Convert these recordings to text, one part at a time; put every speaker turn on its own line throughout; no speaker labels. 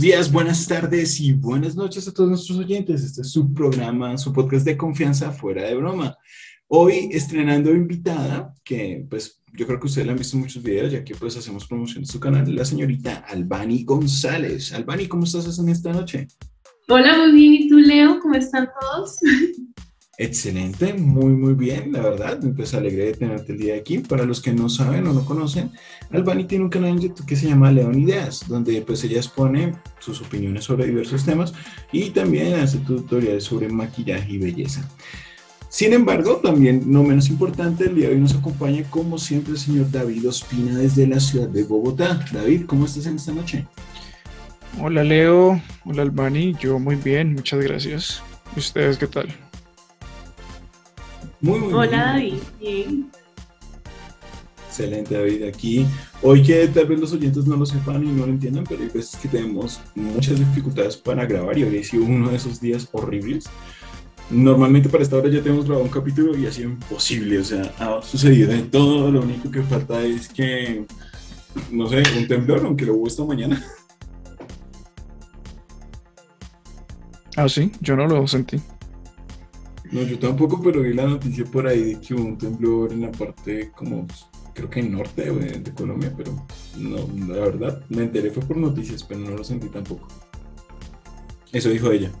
Días, buenas tardes y buenas noches a todos nuestros oyentes. Este es su programa, su podcast de confianza fuera de broma. Hoy estrenando invitada, que pues yo creo que ustedes la han visto en muchos videos, ya que pues hacemos promoción de su canal, la señorita Albani González. Albani, ¿cómo estás en esta noche?
Hola, muy bien. ¿Y tú, Leo? ¿Cómo están todos?
Excelente, muy, muy bien, la verdad. Pues alegré de tenerte el día de aquí. Para los que no saben o no conocen, Albani tiene un canal en YouTube que se llama León Ideas, donde pues ella expone sus opiniones sobre diversos temas y también hace tutoriales sobre maquillaje y belleza. Sin embargo, también no menos importante, el día de hoy nos acompaña como siempre el señor David Ospina desde la ciudad de Bogotá. David, ¿cómo estás en esta noche?
Hola Leo, hola Albani, yo muy bien, muchas gracias. ¿Y ustedes qué tal?
Muy, muy Hola David, bien.
Excelente David, aquí hoy que tal vez los oyentes no lo sepan y no lo entiendan, pero hay veces que tenemos muchas dificultades para grabar y hoy ha sido uno de esos días horribles. Normalmente para esta hora ya tenemos grabado un capítulo y ha sido imposible, o sea, ha sucedido de todo, lo único que falta es que, no sé, un temblor, aunque lo hubo esta mañana.
Ah, sí, yo no lo sentí.
No, yo tampoco, pero vi la noticia por ahí de que hubo un temblor en la parte como, creo que norte de, Colombia, pero no, la verdad, me enteré fue por noticias, pero no lo sentí tampoco. Eso dijo ella.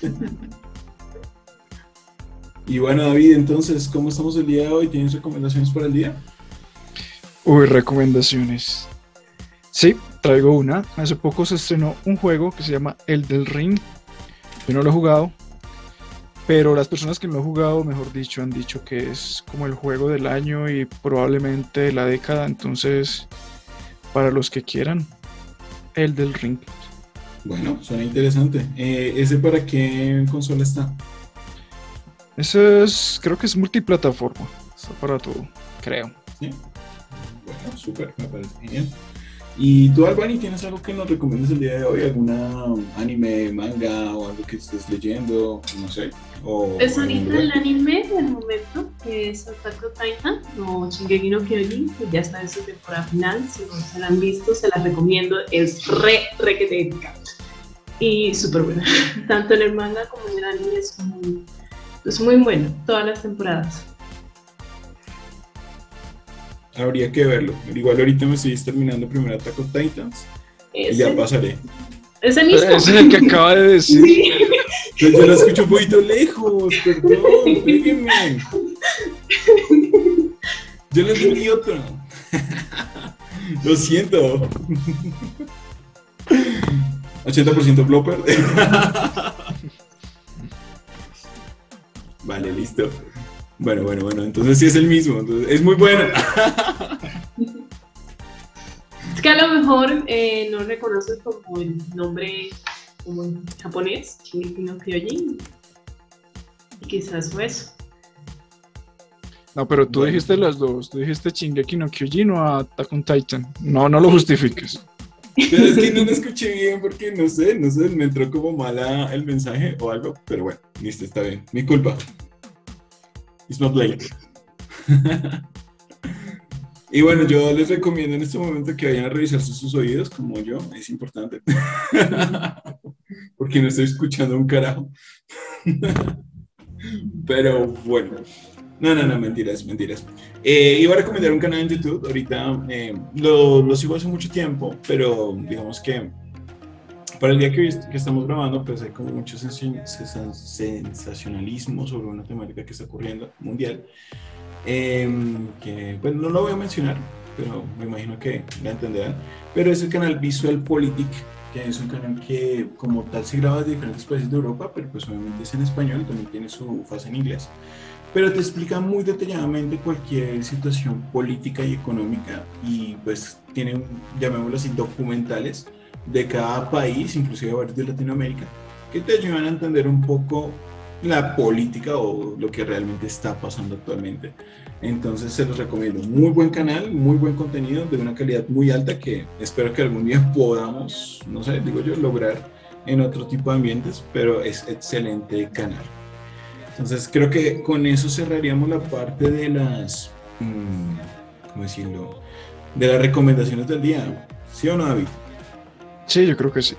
y bueno, David, entonces, ¿cómo estamos el día de hoy? ¿Tienes recomendaciones para el día?
Uy, recomendaciones. Sí, traigo una. Hace poco se estrenó un juego que se llama El del Ring. Yo no lo he jugado, pero las personas que lo han jugado, mejor dicho, han dicho que es como el juego del año y probablemente la década. Entonces, para los que quieran, el del ring.
Bueno, suena interesante. Eh, ¿Ese para qué consola está?
Ese es, creo que es multiplataforma. Está para todo, creo.
¿Sí? Bueno, súper, me parece genial. ¿Y tú, Albani, tienes algo que nos recomiendes el día de hoy? ¿Alguna anime, manga o algo que estés leyendo? No sé.
O, pues ahorita el anime del momento, que es Attack on Titan o Shingeki no Kyojin, que ya está en su temporada final. Si no se la han visto, se la recomiendo. Es re, re que te Y súper buena. Tanto en el manga como en el anime es muy, es muy bueno. Todas las temporadas
habría que verlo. Igual ahorita me estoy terminando primero Attack on Titans y ya pasaré.
Ese mismo.
Ese es el que acaba de decir. Sí.
Yo, yo lo escucho un poquito lejos, perdón, péguenme. Yo le entendí otro. Lo siento. 80% blooper. Vale, listo. Bueno, bueno, bueno, entonces sí es el mismo, es muy bueno.
Es que a lo mejor eh, no reconoces como el nombre como en japonés, Shingeki no Kyojin. Y quizás fue eso.
No, pero tú dijiste las dos. Tú dijiste Shingeki no Kyojin o Attack on Titan. No, no lo justifiques.
Pero es que no lo escuché bien porque no sé, no sé, me entró como mala el mensaje o algo. Pero bueno, listo, está bien. Mi culpa. It's not late. y bueno, yo les recomiendo en este momento que vayan a revisarse sus oídos, como yo, es importante. Porque no estoy escuchando un carajo. Pero bueno. No, no, no, mentiras, mentiras. Eh, iba a recomendar un canal en YouTube. Ahorita eh, lo, lo sigo hace mucho tiempo, pero digamos que para el día que, que, estamos grabando, pues hay como mucho sensacionalismo sobre una temática que está ocurriendo mundial. Em, que, bueno, no lo voy a mencionar, pero me imagino que la entenderán. Pero es el canal Visual Politic, que es un canal que como tal se graba de diferentes países de Europa, pero pues obviamente es en español, también tiene su fase en inglés. Pero te explica muy detalladamente cualquier situación política y económica y pues tiene, llamémoslo así, documentales de cada país, inclusive varios de Latinoamérica, que te ayudan a entender un poco la política o lo que realmente está pasando actualmente. Entonces se los recomiendo. Muy buen canal, muy buen contenido, de una calidad muy alta que espero que algún día podamos, no sé, digo yo, lograr en otro tipo de ambientes, pero es excelente canal. Entonces creo que con eso cerraríamos la parte de las, mmm, ¿cómo decirlo? De las recomendaciones del día. ¿Sí o no, David?
Sí, yo creo que sí.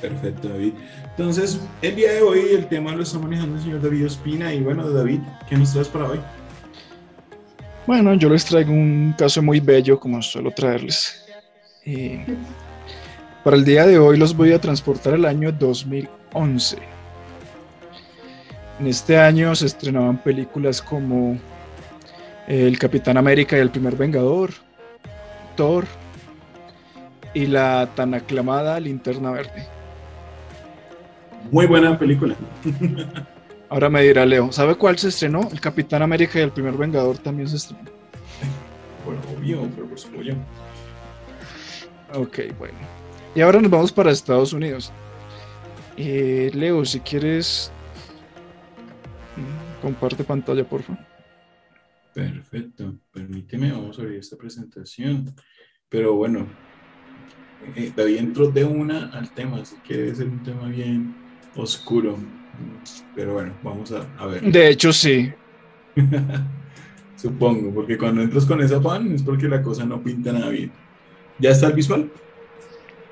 Perfecto, David. Entonces, el día de hoy el tema lo está manejando el señor David Ospina. Y bueno, David, ¿qué nos traes para hoy?
Bueno, yo les traigo un caso muy bello, como suelo traerles. Y para el día de hoy los voy a transportar al año 2011. En este año se estrenaban películas como El Capitán América y el Primer Vengador, Thor y la tan aclamada Linterna Verde.
Muy buena película.
Ahora me dirá Leo, ¿sabe cuál se estrenó? El Capitán América y el Primer Vengador también se estrenó.
Bueno, obvio, pero por supuesto.
Ok, bueno. Y ahora nos vamos para Estados Unidos. Eh, Leo, si quieres, mm, comparte pantalla, por favor.
Perfecto. Permíteme, vamos a abrir esta presentación. Pero bueno, eh, David entró de una al tema, así que debe ser un tema bien oscuro. Pero bueno, vamos a, a ver.
De hecho, sí.
Supongo, porque cuando entras con esa fan es porque la cosa no pinta nada bien. ¿Ya está el visual?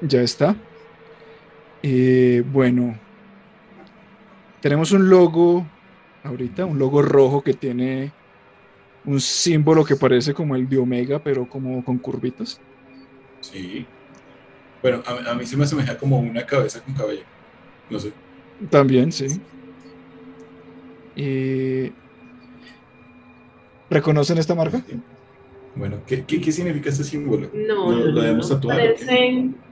Ya está. Eh, bueno, tenemos un logo ahorita, un logo rojo que tiene un símbolo que parece como el de Omega, pero como con curvitas.
Sí. Bueno, a, a mí se me asemeja como una cabeza con cabello. No sé.
También, sí. Eh, ¿Reconocen esta marca?
Bueno, ¿qué, qué, qué significa este símbolo?
No,
¿Lo,
no,
lo
no,
debemos tatuar?
Parecen...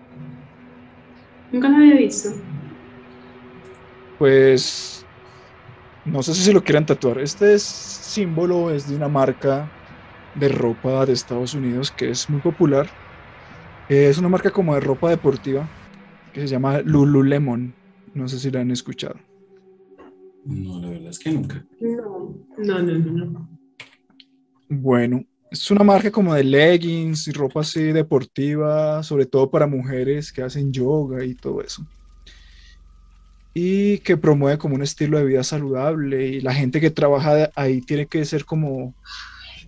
Nunca lo había visto.
Pues no sé si se lo quieran tatuar. Este es- símbolo es de una marca de ropa de Estados Unidos que es muy popular. Eh, Es una marca como de ropa deportiva que se llama Lululemon. No sé si la han escuchado.
No, la verdad es que nunca.
No, no, no, no. no.
Bueno, es una marca como de leggings y ropa así deportiva, sobre todo para mujeres que hacen yoga y todo eso. Y que promueve como un estilo de vida saludable y la gente que trabaja ahí tiene que ser como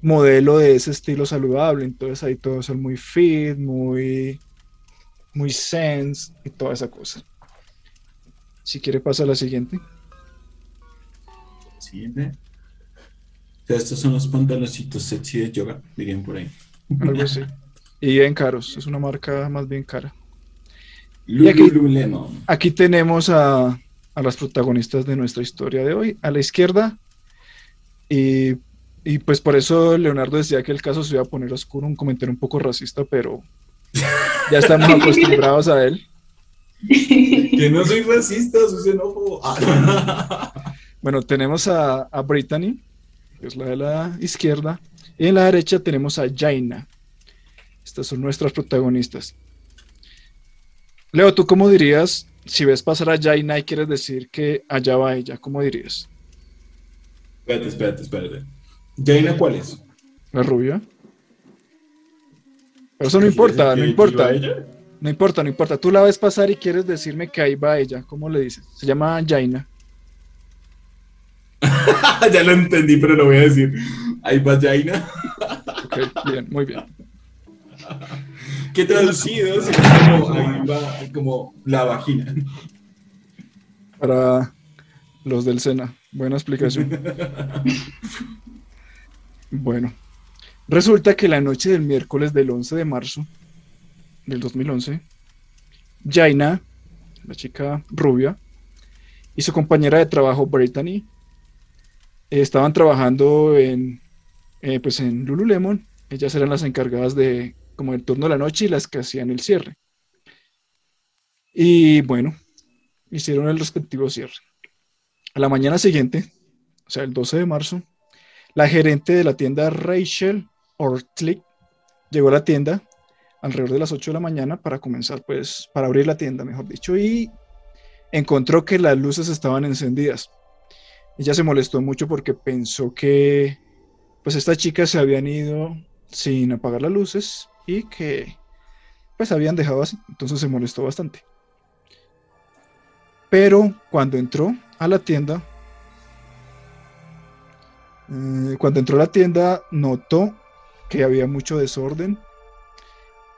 modelo de ese estilo saludable. Entonces ahí todos son muy fit, muy, muy sense y toda esa cosa. Si quiere pasa a la siguiente.
Siguiente. Estos son los pantaloncitos sexy de yoga, dirían por ahí.
Algo así. Y bien caros, es una marca más bien cara. Y aquí-. Aquí tenemos a, a las protagonistas de nuestra historia de hoy. A la izquierda, y, y pues por eso Leonardo decía que el caso se iba a poner oscuro, un comentario un poco racista, pero ya estamos acostumbrados a él.
Que no soy racista, soy xenófobo. Ah.
Bueno, tenemos a, a Brittany, que es la de la izquierda, y en la derecha tenemos a Jaina. Estas son nuestras protagonistas. Leo, ¿tú cómo dirías si ves pasar a Jaina y quieres decir que allá va ella? ¿Cómo dirías?
Espérate, espérate, espérate. ¿Jaina cuál es?
¿La rubia? Pero eso no
¿Que-
importa, no importa.
ella?
No importa, no importa. Tú la ves pasar y quieres decirme que ahí va ella. ¿Cómo le dices? Se llama Jaina.
ya lo entendí, pero lo voy a decir. Ahí va Jaina.
Ok, bien, muy bien.
¿Qué traducido? sería como, ahí va como la vagina.
Para los del Sena. Buena explicación. Bueno, resulta que la noche del miércoles del 11 de marzo del 2011, Jaina, la chica rubia, y su compañera de trabajo, Brittany, estaban trabajando en, eh, pues en Lululemon. Ellas eran las encargadas de como el turno de la noche y las que hacían el cierre. Y bueno, hicieron el respectivo cierre. A la mañana siguiente, o sea, el 12 de marzo, la gerente de la tienda Rachel Ortlick llegó a la tienda alrededor de las 8 de la mañana para comenzar, pues, para abrir la tienda, mejor dicho, y encontró que las luces estaban encendidas. Ella se molestó mucho porque pensó que, pues, estas chicas se habían ido sin apagar las luces y que, pues, habían dejado así. Entonces se molestó bastante. Pero cuando entró a la tienda, eh, cuando entró a la tienda, notó que había mucho desorden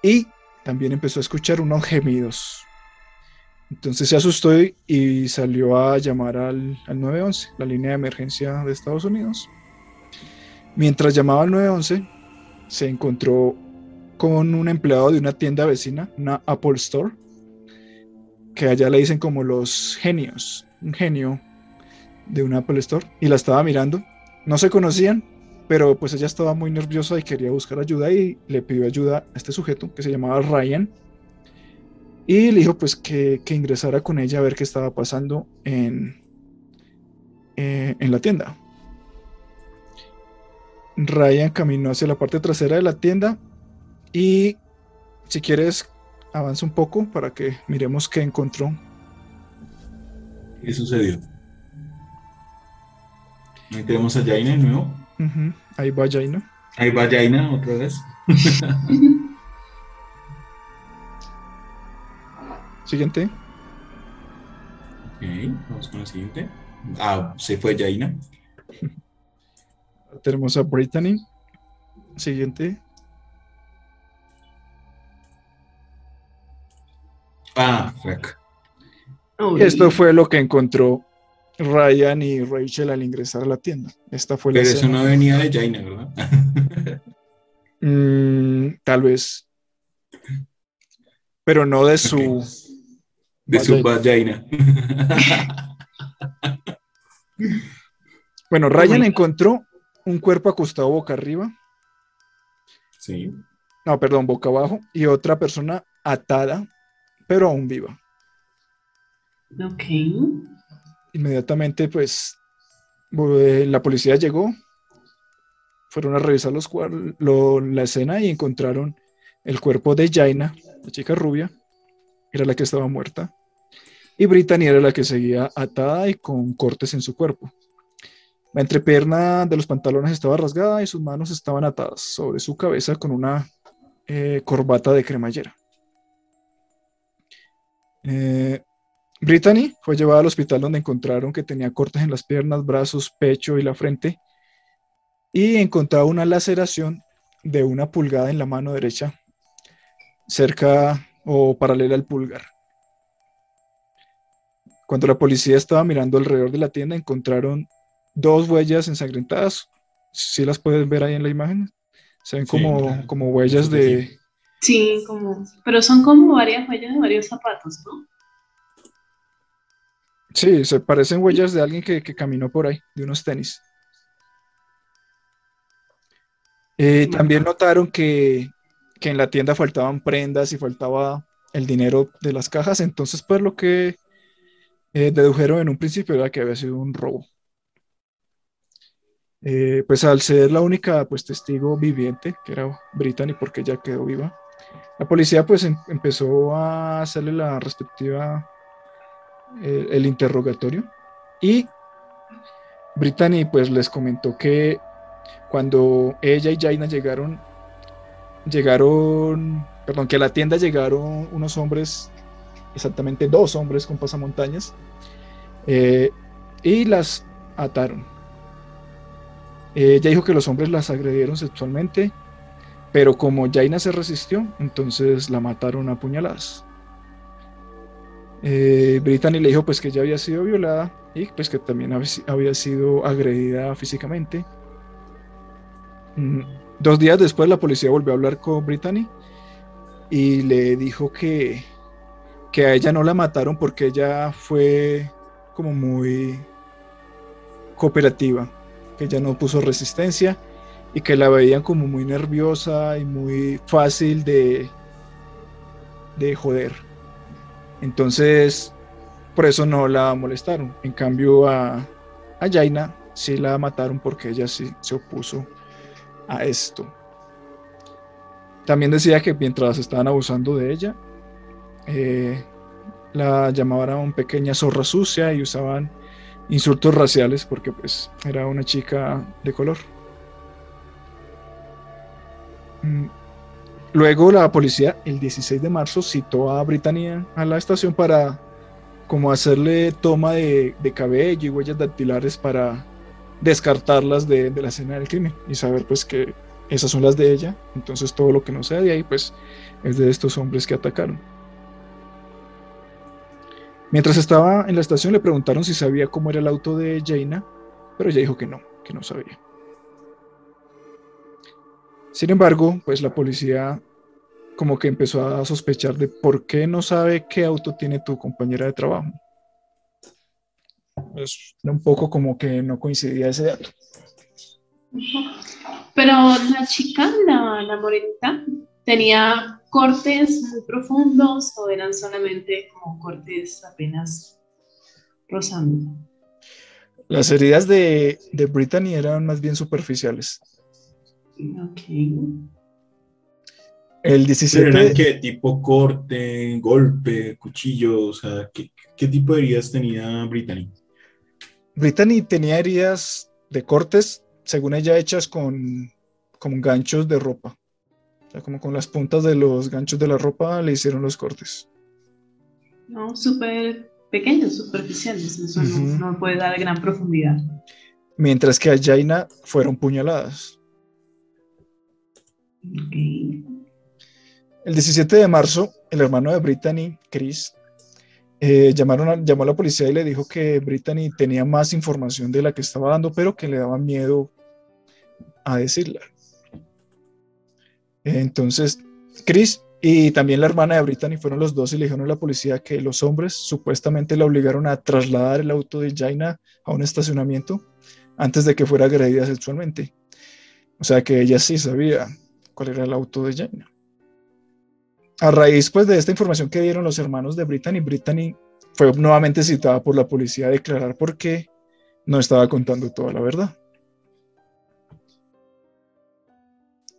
y también empezó a escuchar unos gemidos. Entonces se asustó y salió a llamar al, 911, la línea de emergencia de Estados Unidos. Mientras llamaba al 911, se encontró con un empleado de una tienda vecina, una Apple Store, que allá le dicen como los genios, un genio de una Apple Store, y la estaba mirando. No se conocían, pero pues ella estaba muy nerviosa y quería buscar ayuda y le pidió ayuda a este sujeto que se llamaba Ryan y le dijo pues que, ingresara con ella a ver qué estaba pasando en, eh, en la tienda. Ryan caminó hacia la parte trasera de la tienda y si quieres avanza un poco para que miremos qué encontró.
¿Qué sucedió? Ahí tenemos a Jaina de nuevo.
Ahí va Jaina.
Ahí va Jaina otra vez.
Siguiente.
Ok, vamos con la siguiente. Ah, se fue Jaina.
Tenemos a Brittany. Siguiente.
Ah, fuck.
Esto fue lo que encontró Ryan y Rachel al ingresar a la tienda. Esta fue
Pero eso no venía de Jaina, ¿verdad?
Mm, tal vez. Pero no de su
de su vagina.
bueno, Ryan encontró un cuerpo acostado boca arriba.
Sí.
No, perdón, boca abajo. Y otra persona atada, pero aún viva.
Ok.
Inmediatamente, pues, eh, la policía llegó. Fueron a revisar los, la escena y encontraron el cuerpo de Jaina, la chica rubia, era la que estaba muerta y Brittany era la que seguía atada y con cortes en su cuerpo. La entrepierna de los pantalones estaba rasgada y sus manos estaban atadas sobre su cabeza con una eh, corbata de cremallera. Eh, Brittany fue llevada al hospital donde encontraron que tenía cortes en las piernas, brazos, pecho y la frente y encontraba una laceración de una pulgada en la mano derecha cerca o paralela al pulgar. Cuando la policía estaba mirando alrededor de la tienda, encontraron dos huellas ensangrentadas. ¿Sí las puedes ver ahí en la imagen? Se ven como, como huellas de...
Sí, como... Pero son como varias huellas de varios zapatos, ¿no?
Sí, se parecen huellas de alguien que, caminó por ahí, de unos tenis. Eh, también notaron que, que, en la tienda faltaban prendas y faltaba el dinero de las cajas, entonces pues lo que eh, dedujeron en un principio era que había sido un robo. Eh, pues al ser la única pues, testigo viviente, que era Brittany, porque ella quedó viva, la policía pues em, empezó a hacerle la respectiva, el interrogatorio y Brittany pues les comentó que cuando ella y Jaina llegaron, llegaron, perdón, que a la tienda llegaron unos hombres exactamente dos hombres con pasamontañas, eh, y las ataron. Ella dijo que los hombres las agredieron sexualmente, pero como Jaina se resistió, entonces la mataron a puñaladas. Eh, Brittany le dijo pues que ella había sido violada y pues que también había sido agredida físicamente. Mm, dos días después la policía volvió a hablar con Brittany y le dijo que que a ella no la mataron porque ella fue como muy cooperativa, que ella no puso resistencia y que la veían como muy nerviosa y muy fácil de, de joder. Entonces, por eso no la molestaron. En cambio, a, a Jaina sí la mataron porque ella sí se opuso a esto. También decía que mientras estaban abusando de ella, eh, la llamaban pequeña zorra sucia y usaban insultos raciales porque pues era una chica de color. Mm, luego la policía el 16 de marzo citó a Britania a la estación para como hacerle toma de, cabello y huellas dactilares para descartarlas de, la escena del crimen y saber pues que esas son las de ella, entonces todo lo que no sea de ahí, pues es de estos hombres que atacaron. Mientras estaba en la estación le preguntaron si sabía cómo era el auto de Jaina, pero ella dijo que no, que no sabía. Sin embargo, pues la policía como que empezó a sospechar de por qué no sabe qué auto tiene tu compañera de trabajo. Es un poco como que no coincidía ese dato.
Pero la chica, la, la morenita, tenía cortes muy profundos o eran solamente como cortes apenas rozando.
Las heridas de, de Brittany eran más bien superficiales.
Ok.
El 17
¿Pero eran qué? ¿Tipo corte, golpe, cuchillo? O sea, ¿qué, qué tipo de heridas tenía Brittany?
Brittany tenía heridas de cortes, según ella, hechas con, con ganchos de ropa. O sea, como con las puntas de los ganchos de la ropa le hicieron los cortes.
No, súper pequeños, superficiales. Eso no, puede dar gran profundidad.
Mientras que a Jaina fueron puñaladas. El 17 de marzo, el hermano de Brittany, Chris, eh, llamaron llamó a la policía y le dijo que Brittany tenía más información de la que estaba dando, pero que le daba miedo a decirla. Entonces, Chris y también la hermana de Brittany fueron los dos y le dijeron a la policía que los hombres supuestamente la obligaron a trasladar el auto de Jaina a un estacionamiento antes de que fuera agredida sexualmente. O sea que ella sí sabía cuál era el auto de Jaina. A raíz pues, de esta información que dieron los hermanos de Brittany, Brittany fue nuevamente citada por la policía a declarar por qué no estaba contando toda la verdad.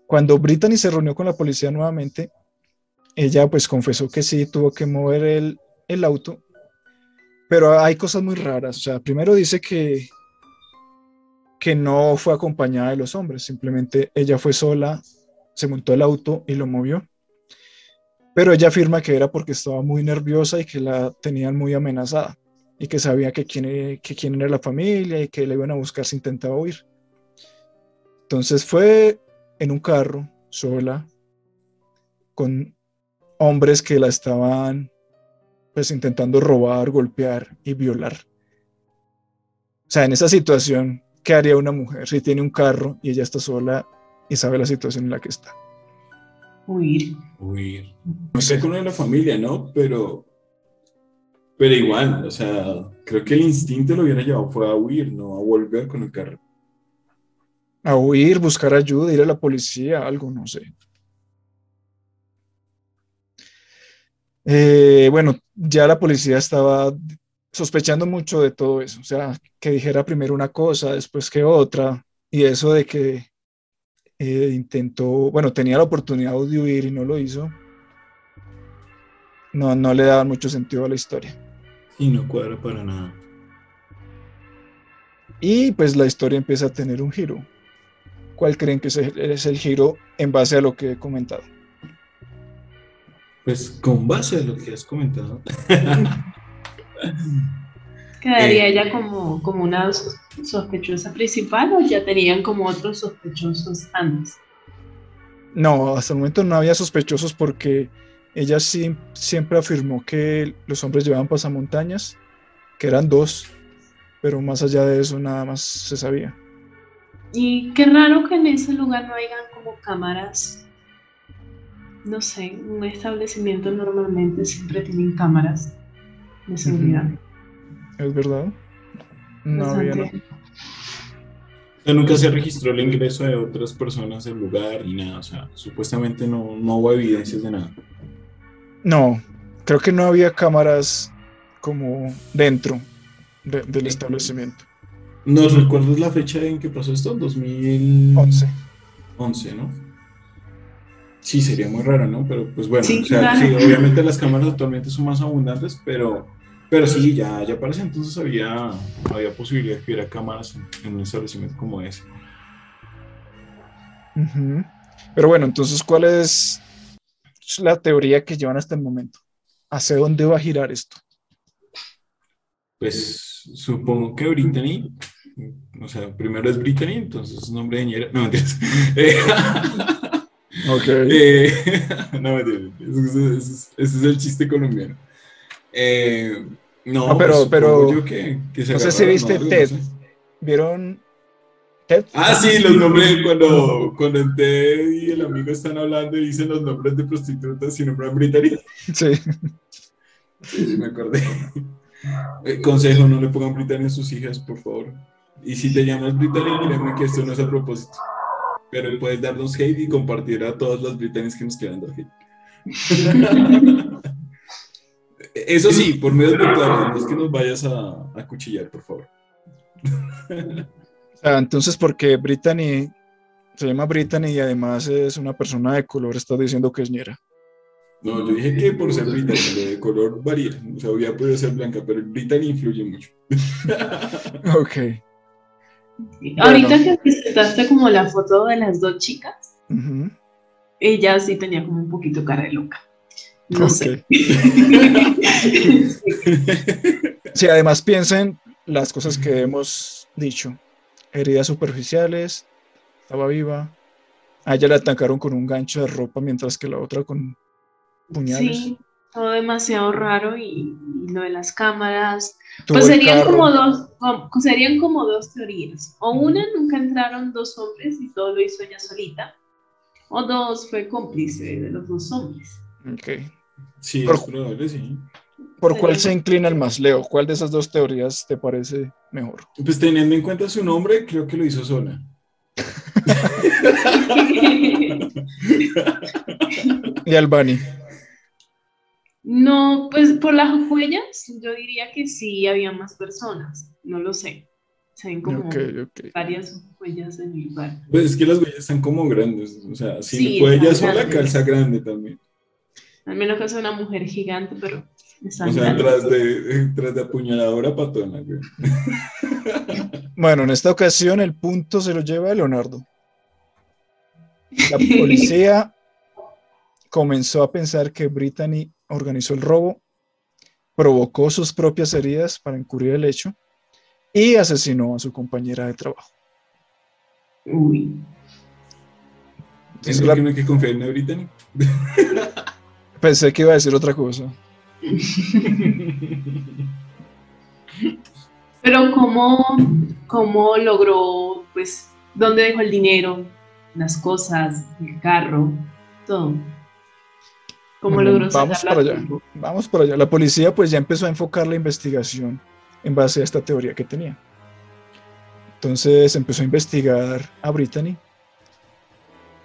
Cuando Brittany se reunió con la policía nuevamente, ella pues confesó que sí tuvo que mover el, el auto, pero hay cosas muy raras. O sea, primero dice que, que no fue acompañada de los hombres, simplemente ella fue sola, se montó el auto y lo movió. Pero ella afirma que era porque estaba muy nerviosa y que la tenían muy amenazada y que sabía que quién, que quién era la familia y que le iban a buscar si intentaba huir. Entonces fue en un carro sola con hombres que la estaban pues intentando robar, golpear y violar. O sea, en esa situación, ¿qué haría una mujer si tiene un carro y ella está sola y sabe la situación en la que está?
Huir.
Huir. No sé con la familia, ¿no? Pero, pero igual, o sea, creo que el instinto lo hubiera llevado fue a huir, no a volver con el carro.
A huir, buscar ayuda, ir a la policía, algo, no sé. Eh, bueno, ya la policía estaba sospechando mucho de todo eso, o sea, que dijera primero una cosa, después que otra, y eso de que eh, intentó, bueno, tenía la oportunidad de huir y no lo hizo, no, no le daba mucho sentido a la historia.
Y no cuadra para nada.
Y pues la historia empieza a tener un giro. ¿Cuál creen que es el, es el giro en base a lo que he comentado?
Pues con base a lo que has comentado.
¿Quedaría
Eh.
ella como, como una sos- sospechosa principal o ya tenían como otros sospechosos antes?
No, hasta el momento no había sospechosos porque ella sí, siempre afirmó que los hombres llevaban pasamontañas, que eran dos, pero más allá de eso nada más se sabía.
Y qué raro que en ese lugar no hayan como cámaras. No sé, un establecimiento normalmente siempre tienen cámaras de seguridad.
¿Es verdad? No había.
Bastante.
O sea, nunca se registró el ingreso de otras personas al lugar ni nada. O sea, supuestamente no, no hubo evidencias de nada.
No, creo que no había cámaras como dentro de- del establecimiento.
¿Nos recuerdas la fecha en que pasó esto? 2011,
11.
¿no? Sí, sería muy raro, ¿no? Pero pues bueno,
Sí,
o sea,
claro.
sí, obviamente las cámaras actualmente son más abundantes, pero, pero sí, ya, ya para ese entonces había, había posibilidad de que hubiera cámaras en, en un establecimiento como ese.
Pero bueno, entonces, ¿cuál es la teoría que llevan hasta el momento? ¿Hacia dónde va a girar esto?
Pues supongo que Brittany O sea, primero es Brittany, entonces es nombre de ñera. No, mentiras. Eh,
Ok.
eh, no, mentiras. Ese es el chiste colombiano. Eh, no,
No, pero-
pues,
pero-
yo que, que se
no sé si viste
algo, no
Ted.
sé.
¿Vieron Ted?
Ah, sí, los nombres, cuando, cuando Ted y el amigo están hablando y dicen los nombres de prostitutas y nombran Brittany.
Sí.
Sí, me acordé. Eh, consejo, no le pongan Brittany a sus hijas, por favor. Y si te llamas Brittany, créeme que esto no es a propósito. Pero puedes darnos hate y compartir a todas las Brittany's que nos quieran dar hate. Eso sí, por medios virtuales, no es que nos vayas a, a cuchillar, por favor.
Sea, entonces, porque Brittany se llama Brittany y además es una persona de color, estás diciendo que es ñera.
No, yo dije que por ser Brittany, lo de color varía. O sea, hubiera podido ser blanca, pero Brittany influye mucho.
Ok.
Ahorita que presentaste como la foto de las dos chicas, ella sí tenía como un poquito cara de loca. No sé.
Sí, además piensen las cosas que hemos dicho. Heridas superficiales, estaba viva. A ella le atacaron con un gancho de ropa mientras que la otra con puñales.
Sí, todo demasiado raro y, y lo de las cámaras.
Tuvo
Pues serían
carro.
como dos, como- serían como dos teorías. O una, nunca entraron dos hombres y todo lo hizo ella solita. O dos, fue cómplice de los dos hombres.
Ok.
Sí,
Por-
es probable, sí.
¿Por
Sí.
cuál se inclina el más, Leo? ¿Cuál de esas dos teorías te parece mejor?
Pues teniendo en cuenta su nombre, creo que lo hizo sola.
Y Albani.
No, pues por las huellas, yo diría que sí había más personas. No lo sé. Se ven como varias huellas en el lugar.
Pues es que las huellas están como grandes. O sea, si
Sí,
fue ella
están
sola,
grandes.
calza grande también.
Al menos que sea una mujer gigante, pero
O sea, tras de, tras de apuñaladora patona, güey.
Bueno, en esta ocasión el punto se lo lleva Leonardo. La policía comenzó a pensar que Brittany organizó el robo, provocó sus propias heridas para encubrir el hecho y asesinó a su compañera de trabajo.
Uy.
¿Es
la-
que no hay que confiar en Brittany?
pensé que iba a decir otra cosa.
Pero cómo, cómo logró, pues, dónde dejó el dinero, las cosas, el carro, todo. ¿Cómo
Bueno,
logró
vamos para allá. Vamos por allá. La policía pues ya empezó a enfocar la investigación en base a esta teoría que tenía. Entonces empezó a investigar a Brittany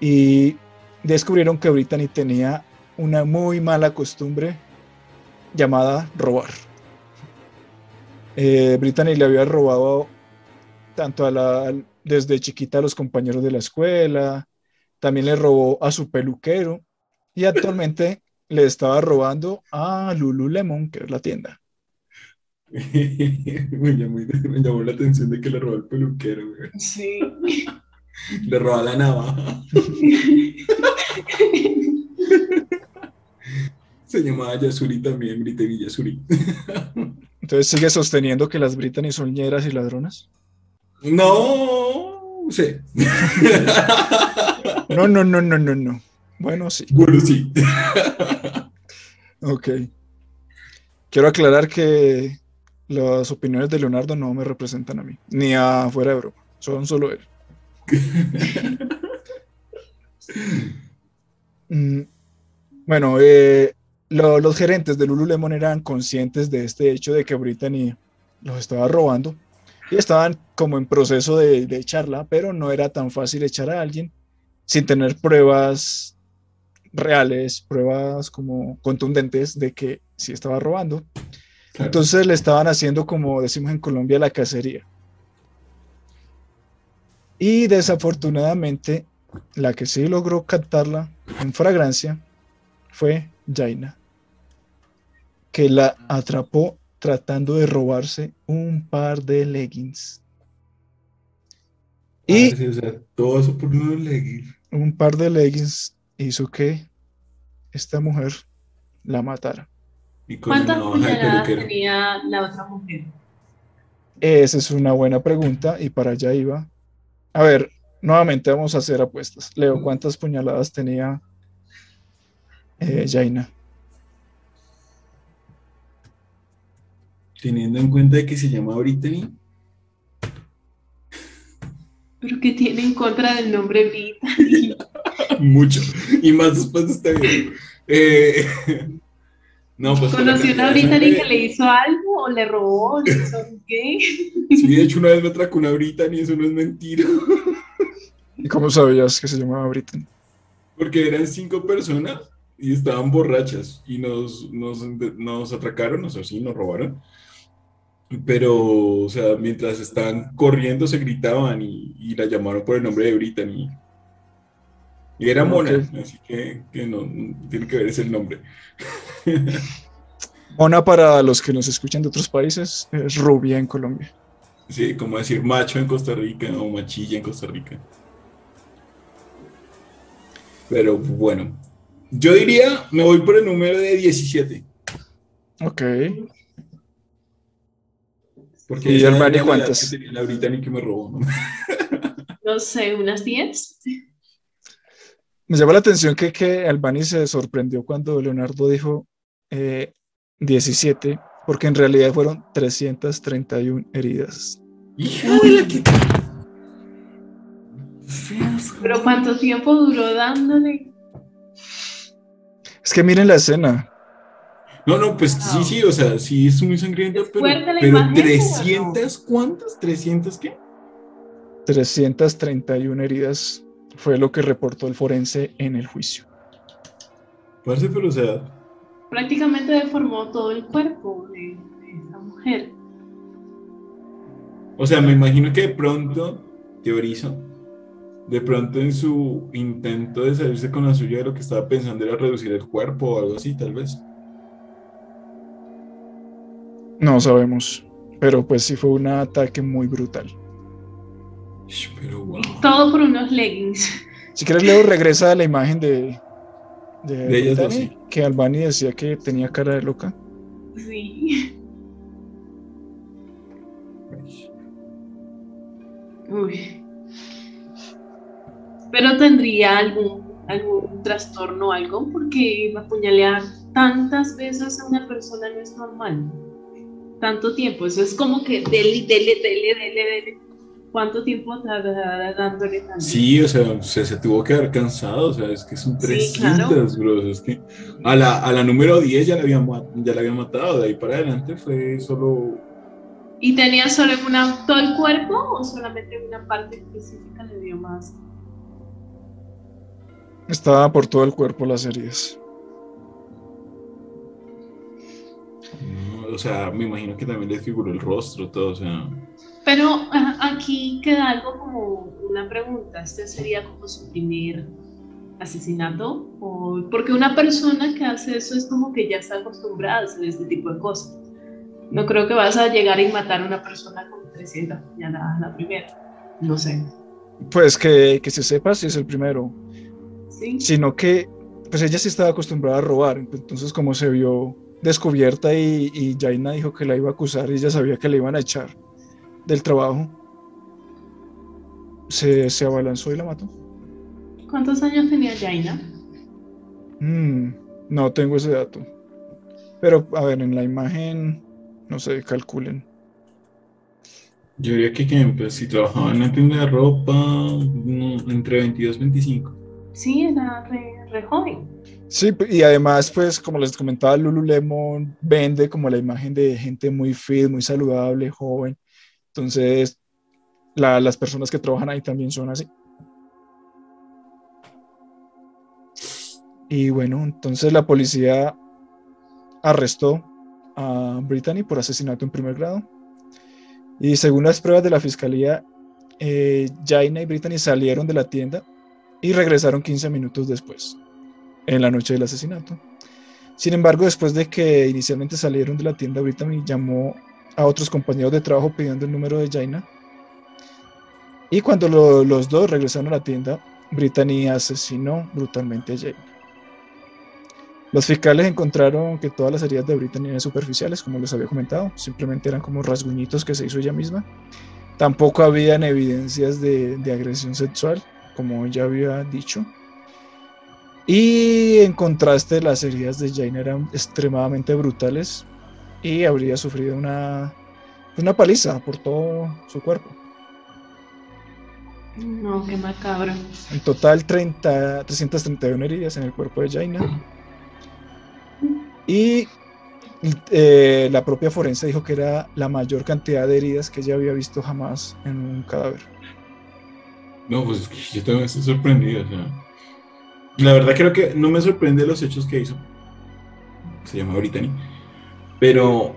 y descubrieron que Brittany tenía una muy mala costumbre llamada robar. Eh, Brittany le había robado tanto a la, desde chiquita a los compañeros de la escuela, también le robó a su peluquero y actualmente le estaba robando a Lululemon, que es la tienda.
me, llamó, me llamó la atención de que le robó el peluquero, güey.
Sí.
Le robó la navaja. Se llamaba Yasuri también, Brittany Yasuri.
Entonces sigue sosteniendo que las Brittany son ñeras y ladronas.
No sé.
No, no, no, no, no, no. Bueno, sí.
Bueno, sí.
Ok. Quiero aclarar que las opiniones de Leonardo no me representan a mí, ni a fuera de broma. Son solo él. Mm, Bueno, eh, lo- los gerentes de Lululemon eran conscientes de este hecho de que Brittany los estaba robando y estaban como en proceso de, de echarla, pero no era tan fácil echar a alguien sin tener pruebas reales, pruebas como contundentes de que sí estaba robando.
Claro.
Entonces le estaban haciendo, como decimos en Colombia, la cacería. Y desafortunadamente, la que sí logró captarla en fragrancia fue Jaina, que la atrapó tratando de robarse un par de leggings. Y
Ah, sí, o sea, todo eso por unos leggings.
un par de leggings hizo que esta mujer la matara.
¿Cuántas puñaladas tenía la otra mujer?
Esa es una buena pregunta y para allá iba. A ver, nuevamente vamos a hacer apuestas. Leo, ¿cuántas puñaladas tenía eh, Jaina?
Teniendo en cuenta que se llama Brittany.
¿Pero qué tiene en contra del nombre Brittany?
Mucho. Y más después de este video. Eh,
no, pues ¿Conoció una Brittany que le hizo algo o le robó? ¿Le hizo qué?
Sí, de hecho una vez me atracó una Brittany, eso no es mentira.
¿Y cómo sabías que se llamaba Brittany?
Porque eran cinco personas y estaban borrachas y nos, nos, nos atracaron, o sea, sí, nos robaron. Pero, o sea, mientras estaban corriendo se gritaban y, y la llamaron por el nombre de Brittany. Y era Mona, así que, no, tiene que ver ese el nombre.
Mona, para los que nos escuchan de otros países, es rubia en Colombia.
Sí, como decir macho en Costa Rica o machilla en Costa Rica. Pero bueno, yo diría, me voy por el número de 17.
Ok.
Porque
¿Y Albani cuántas?
La británica me robó. ¿no?
no sé, unas 10.
Me llama la atención que, que Albani se sorprendió cuando Leonardo dijo 17, eh, porque en realidad fueron 331 heridas.
Pero ¿cuánto tiempo duró dándole?
Es que miren la escena.
No, no, pues sí, sí, o sea, sí es muy sangrienta, pero, pero 300, ¿cuántas? ¿300 qué?
331 heridas fue lo que reportó el forense en el juicio.
Parece, pero o sea.
Prácticamente deformó todo el cuerpo de, esa mujer.
O sea, me imagino que de pronto, teorizo, de pronto en su intento de salirse con la suya, lo que estaba pensando era reducir el cuerpo o algo así, tal vez.
No sabemos, pero pues sí fue un ataque muy brutal.
Todo por unos leggings.
Si quieres, Leo, regresa a la imagen de, de, que Albani decía que tenía cara de loca.
Sí. Uy. Pero tendría algún, algún trastorno o algo, porque apuñalear tantas veces a una persona no es normal. Tanto tiempo, eso es como que dele, dele, dele, dele, dele ¿Cuánto tiempo tardará dándole también?
Sí, o sea, se, tuvo que haber cansado, o sea, es que son 300, bro, es que a la, a la número 10 ya la, había, ya la había matado, de ahí para adelante fue solo...
¿Y tenía solo una, todo el cuerpo o solamente una parte específica le dio más?
Estaba por todo el cuerpo las heridas.
o sea, me imagino que también le figuró el rostro, todo, o sea...
Pero aquí queda algo como una pregunta, ¿este sería como su primer asesinato? O, porque una persona que hace eso es como que ya está acostumbrada a hacer este tipo de cosas. No creo que vas a llegar y matar a una persona con 300 puñaladas la primera. No sé.
Pues que, que se sepa si es el primero.
Sí.
Sino que, pues ella sí estaba acostumbrada a robar. Entonces, como se vio descubierta y, y Jaina dijo que la iba a acusar y ella sabía que le iban a echar del trabajo, se, se abalanzó y la mató.
¿Cuántos años tenía Jaina?
Mm, no tengo ese dato. Pero, a ver, en la imagen, no sé, calculen.
Yo diría que, pues, si trabajaba en una tienda de ropa, entre 22 y 25.
Sí, era re, re, joven.
Sí, y además, pues, como les comentaba, Lululemon vende como la imagen de gente muy fit, muy saludable, joven. Entonces, las personas que trabajan ahí también son así. Y bueno, entonces la policía arrestó a Brittany por asesinato en primer grado. Y según las pruebas de la fiscalía, eh, Jaina y Brittany salieron de la tienda y regresaron 15 minutos después, en la noche del asesinato. Sin embargo, después de que inicialmente salieron de la tienda, Brittany llamó a otros compañeros de trabajo pidiendo el número de Jaina. Y cuando los dos regresaron a la tienda, Brittany asesinó brutalmente a Jaina. Los fiscales encontraron que todas las heridas de Brittany eran superficiales, como les había comentado, simplemente eran como rasguñitos que se hizo ella misma. Tampoco habían evidencias de, de agresión sexual, como ya había dicho. Y en contraste, las heridas de Jane eran extremadamente brutales y habría sufrido una, una paliza por todo su cuerpo.
No, qué macabro.
En total, 30, 331 heridas en el cuerpo de Jaina. Y eh, la propia forense dijo que era la mayor cantidad de heridas que ella había visto jamás en un cadáver.
No, pues yo también estoy sorprendido. O sea, la verdad creo que no me sorprende los hechos que hizo. Se llama Brittany. Pero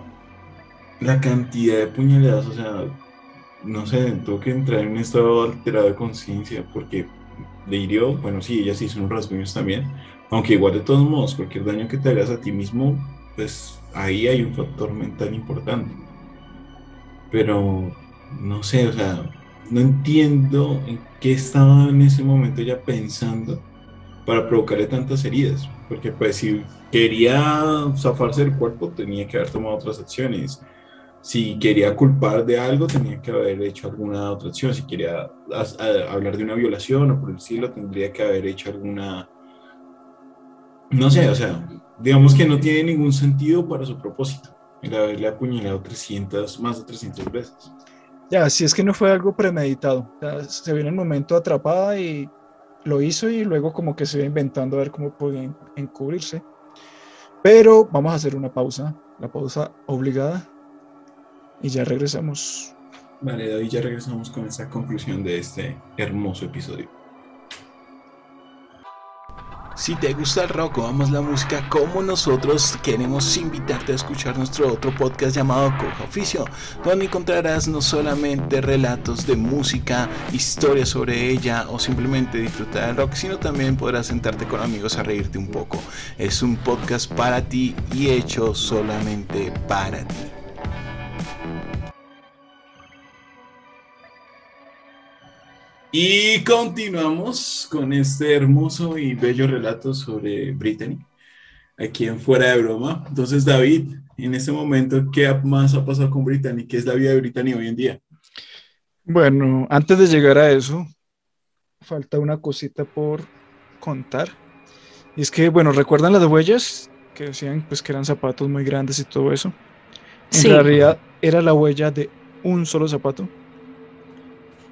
la cantidad de puñaladas, o sea, no sé, tuvo que entrar en un estado alterado de conciencia porque le hirió, bueno, sí, ella se hizo unos rasguños también, aunque igual de todos modos, cualquier daño que te hagas a ti mismo, pues ahí hay un factor mental importante. Pero, no sé, o sea, no entiendo en qué estaba en ese momento ella pensando para provocarle tantas heridas. Porque pues si quería zafarse del cuerpo tenía que haber tomado otras acciones. Si quería culpar de algo tenía que haber hecho alguna otra acción. Si quería hablar de una violación o por decirlo tendría que haber hecho alguna... No sé, o sea, digamos que no tiene ningún sentido para su propósito el haberle apuñalado 300, más de 300 veces.
Ya, si es que no fue algo premeditado. se vio en el momento atrapada y lo hizo y luego como que se iba inventando a ver cómo podía encubrirse. Pero vamos a hacer una pausa, la pausa obligada y ya regresamos.
Vale, David, ya regresamos con esa conclusión de este hermoso episodio.
Si te gusta el rock o amas la música como nosotros, queremos invitarte a escuchar nuestro otro podcast llamado Coja Oficio, donde encontrarás no solamente relatos de música, historias sobre ella o simplemente disfrutar del rock, sino también podrás sentarte con amigos a reírte un poco. Es un podcast para ti y hecho solamente para ti.
Y continuamos con este hermoso y bello relato sobre Brittany, aquí en Fuera de Broma. Entonces, David, en este momento, ¿qué más ha pasado con Brittany? ¿Qué es la vida de Brittany hoy en día?
Bueno, antes de llegar a eso, falta una cosita por contar. Y es que, bueno, ¿recuerdan las huellas? Que decían pues, que eran zapatos muy grandes y todo eso. En realidad era la huella de un solo zapato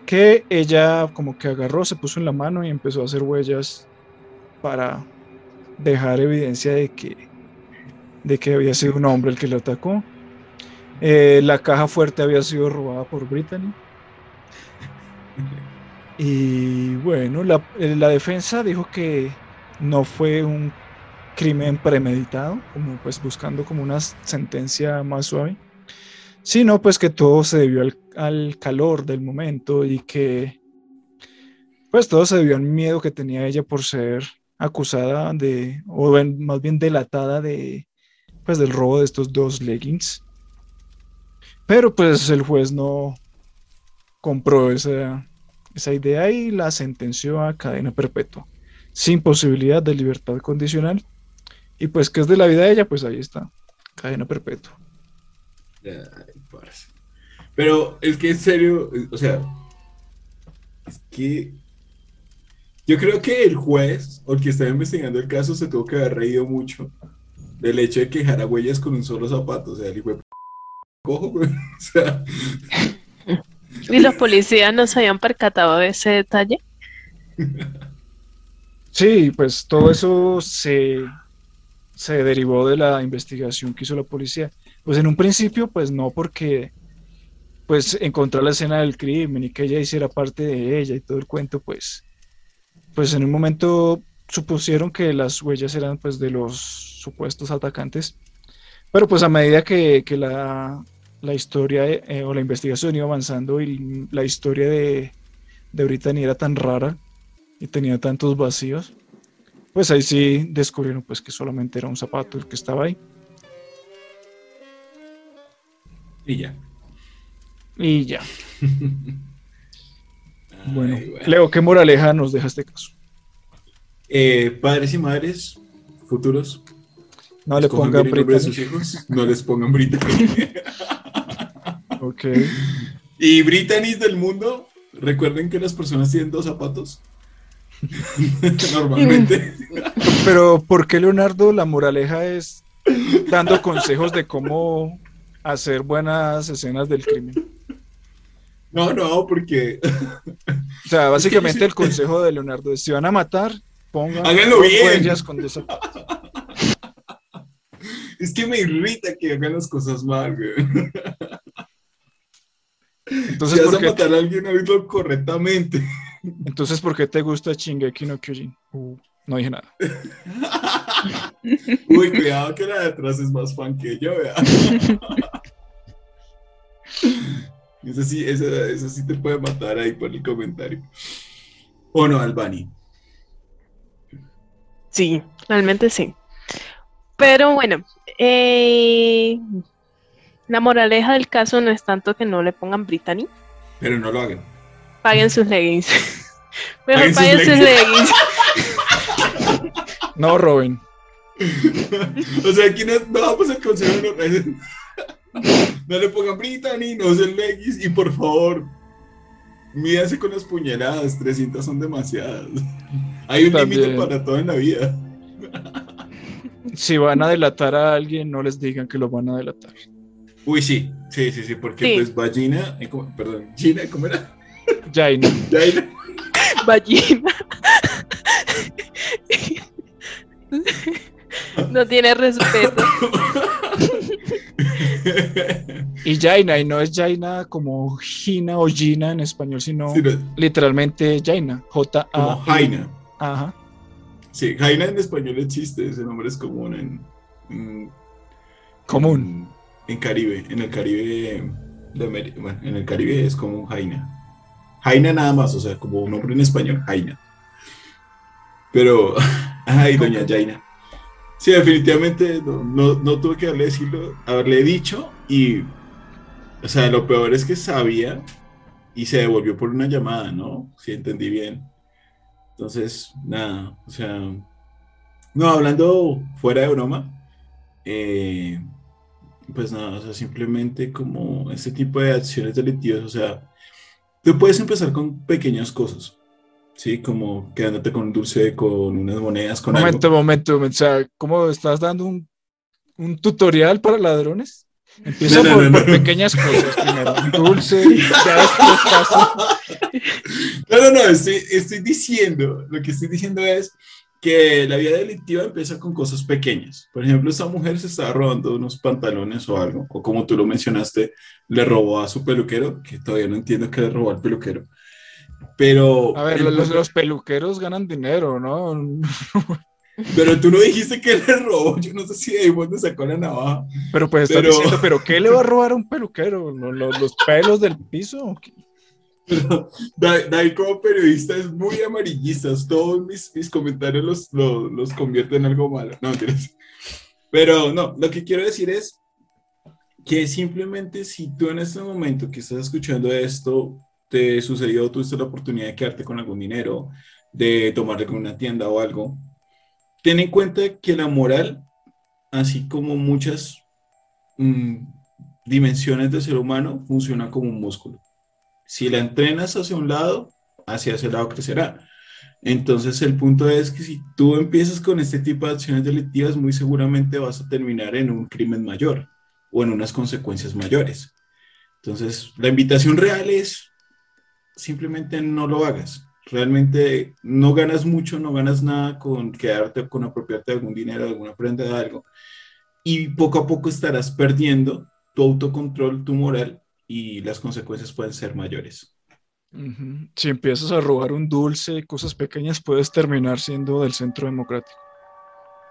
que ella como que agarró, se puso en la mano y empezó a hacer huellas para dejar evidencia de que, de que había sido un hombre el que le atacó. Eh, la caja fuerte había sido robada por Brittany. Y bueno, la, eh, la defensa dijo que no fue un crimen premeditado, como pues buscando como una sentencia más suave sino pues que todo se debió al, calor del momento y que pues todo se debió al miedo que tenía ella por ser acusada de, o más bien delatada de, pues del robo de estos dos leggings. Pero pues el juez no compró esa, esa idea y la sentenció a cadena perpetua, sin posibilidad de libertad condicional. Y pues que es de la vida de ella, pues ahí está, cadena perpetua.
Pero es que en serio, o sea, es que yo creo que el juez o el que estaba investigando el caso se tuvo que haber reído mucho del hecho de que dejara huellas con un solo zapato. O sea, el hijo cojo, o sea.
¿Y los policías no se habían percatado de ese detalle?
Sí, pues todo eso se, se derivó de la investigación que hizo la policía. Pues en un principio, pues no, porque pues encontrar la escena del crimen y que ella hiciera parte de ella y todo el cuento, pues, pues en un momento supusieron que las huellas eran pues de los supuestos atacantes, pero pues a medida que, la, historia eh, o la investigación iba avanzando y la historia de, de era tan rara y tenía tantos vacíos, pues ahí sí descubrieron pues que solamente era un zapato el que estaba ahí.
Y ya.
Y ya. bueno, Leo, ¿qué moraleja nos deja este caso?
Eh, padres y madres futuros,
No le pongan
de sus hijos, no les pongan Brittany.
Ok.
y Brittany's del mundo, recuerden que las personas tienen dos zapatos. Normalmente.
Pero ¿por qué Leonardo la moraleja es dando consejos de cómo hacer buenas escenas del crimen?
No, no, porque
O sea, básicamente el consejo de Leonardo es si van a matar, pongan
Háganlo bien.
con
es que me irrita que hagan las cosas mal, güey.
Entonces,
si vas
¿por
a matar a alguien, hazlo correctamente.
entonces, ¿por qué te gusta Shingeki no Kyojin? Uh, no dije nada.
Uy, cuidado que la de atrás es más fan que yo, vea. Esa sí, esa, esa sí te puede matar ahí por el comentario. ¿O no, Albani?
Sí, realmente sí. Pero bueno, eh, la moraleja del caso no es tanto que no le pongan Brittany,
Pero no lo hagan.
paguen sus leggings. Mejor
Paguen sus
paguen sus
leggings.
leggings.
No, Robin.
O sea, aquí no, no vamos a consejo. No, no le pongan Brittany, no usen leggings y por favor, mídase con las puñaladas. 300 son demasiadas. Hay un límite para todo en la vida.
Si van a delatar a alguien, no les digan que lo van a delatar.
Uy, sí, sí, sí, sí, porque
Sí.
pues va Gina, eh, ¿cómo? perdón, Gina, ¿cómo era?
Jaina.
Jaina.
Ballina. No tiene respeto.
Y Jaina, y no es Jaina como Gina o Gina en español, sino
Sí, no,
literalmente Jaina. J-A.
como Jaina.
Ajá.
Sí, Jaina en español existe, ese nombre es común en... en-
Común.
En, en Caribe, en el Caribe de América, bueno, en el Caribe es como Jaina. Jaina nada más, o sea, como un nombre en español, Jaina. Pero, ay, doña Jaina. Sí, definitivamente no, no, tuve que haberle, decirlo, haberle dicho y, o sea, lo peor es que sabía y se devolvió por una llamada, ¿no? Si entendí bien. Entonces, nada, o sea, no, hablando fuera de broma, eh, pues nada, o sea, simplemente como este tipo de acciones delictivas, o sea, tú puedes empezar con pequeñas cosas, ¿sí? Como quedándote con un dulce, con unas monedas, con algo.
Momento, momento, momento. O sea, ¿cómo estás dando un, un tutorial para ladrones? Empieza
No, no,
por,
no,
por pequeñas cosas primero. Un dulce, ya después pasa.
No, no, no, estoy, estoy diciendo, lo que estoy diciendo es que la vida delictiva empieza con cosas pequeñas. Por ejemplo, esta mujer se estaba robando unos pantalones o algo, o como tú lo mencionaste, le robó a su peluquero, que todavía no entiendo qué le robó al peluquero. Pero,
A ver,
el
los, los peluqueros ganan dinero, ¿no?
pero tú no dijiste que le robó, yo no sé si de donde sacó la navaja.
Pero pues estás
Pero-
diciendo, ¿pero qué le va a robar a un peluquero? ¿Lo- lo- ¿Los, pelos del piso?
Pero Da- David como periodista es muy amarillista, todos mis, mis comentarios los, los, los convierten en algo malo. No, mentiras. Pero no, lo que quiero decir es que simplemente si tú en este momento que estás escuchando esto, te sucedió, tuviste la oportunidad de quedarte con algún dinero, de tomarle con una tienda o algo, ten en cuenta que la moral, así como muchas mm, dimensiones del ser humano, funciona como un músculo si la entrenas hacia un lado, hacia ese lado crecerá. Entonces el punto es que si tú empiezas con este tipo de acciones delictivas, muy seguramente vas a terminar en un crimen mayor o en unas consecuencias mayores. Entonces la invitación real es simplemente no lo hagas. Realmente no ganas mucho, no ganas nada con quedarte, con apropiarte de algún dinero, de alguna prenda de algo. Y poco a poco estarás perdiendo tu autocontrol, tu moral y las consecuencias pueden ser mayores.
Si empiezas a robar un dulce, cosas pequeñas, puedes terminar siendo del centro democrático.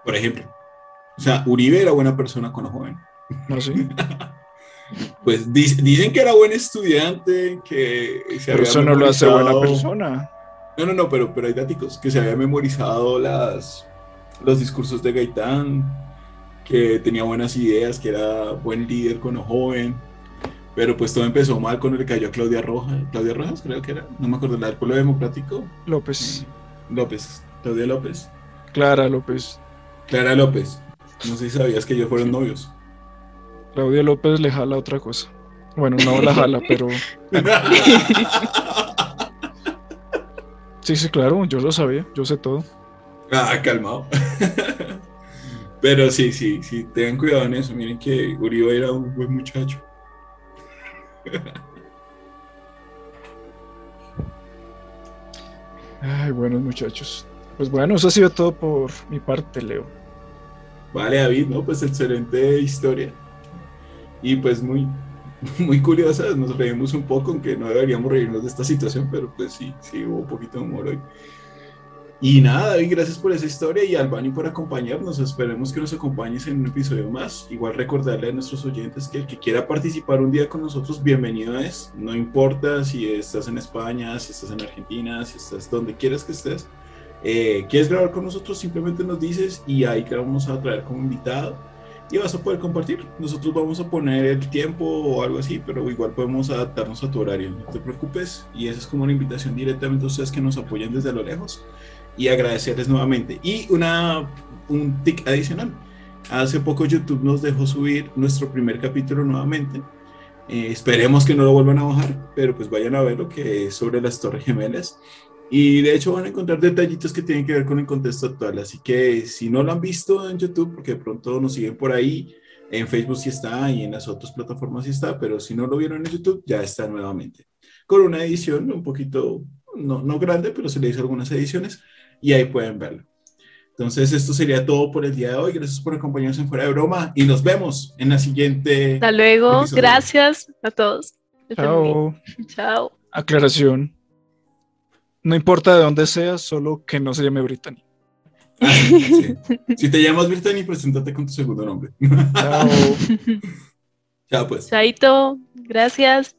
Por ejemplo, o sea, Uribe era buena persona cuando joven.
¿No sí?
Pues dic- dicen que era buen estudiante, que se
Pero
había
eso no lo hace buena persona.
No, no, no, pero, pero hay datos que se había memorizado las, los discursos de Gaitán, que tenía buenas ideas, que era buen líder cuando joven. Pero pues todo empezó mal cuando le cayó a Claudia Rojas. Claudia Rojas, creo que era. No me acuerdo, la del pueblo democrático.
López.
López. Claudia López.
Clara López.
Clara López. No sé si sabías que ellos fueron novios.
Claudia López le jala otra cosa. Bueno, no la jala, pero. Sí, sí, claro, yo lo sabía, yo sé todo.
Ah, calmado. Pero sí, sí, sí, tengan cuidado en eso. Miren que Uribe era un buen muchacho.
Ay, buenos muchachos. Pues bueno, eso ha sido todo por mi parte, Leo.
Vale, David, ¿no? Pues excelente historia. Y pues muy, muy curiosa, nos reímos un poco, aunque no deberíamos reírnos de esta situación, pero pues sí, sí hubo un poquito de humor hoy. Y nada, David, gracias por esa historia y Albani por acompañarnos. Esperemos que nos acompañes en un episodio más. Igual recordarle a nuestros oyentes que el que quiera participar un día con nosotros, bienvenido es. No importa si estás en España, si estás en Argentina, si estás donde quieras que estés. Eh, ¿Quieres grabar con nosotros? Simplemente nos dices y ahí te vamos a traer como invitado y vas a poder compartir. Nosotros vamos a poner el tiempo o algo así, pero igual podemos adaptarnos a tu horario. No te preocupes y esa es como una invitación directamente a ustedes que nos apoyan desde lo lejos y agradecerles nuevamente. Y una, un tic adicional. Hace poco YouTube nos dejó subir nuestro primer capítulo nuevamente. Eh, esperemos que no lo vuelvan a bajar, pero pues vayan a ver lo que es sobre las Torres Gemelas. Y de hecho van a encontrar detallitos que tienen que ver con el contexto actual. Así que si no lo han visto en YouTube, porque de pronto nos siguen por ahí, en Facebook sí está y en las otras plataformas sí está, pero si no lo vieron en YouTube, ya está nuevamente. Con una edición un poquito, no, no grande, pero se le hizo algunas ediciones y ahí pueden verlo. Entonces, esto sería todo por el día de hoy. Gracias por acompañarnos en Fuera de Broma y nos vemos en la siguiente.
Hasta luego.
episodio.
Gracias a todos.
Chao.
Chao.
Aclaración. No importa de dónde seas, solo que no se llame Brittany.
Ah, sí. Si te llamas Brittany, preséntate con tu segundo nombre.
Chao.
Chao, pues.
Chaito. Gracias.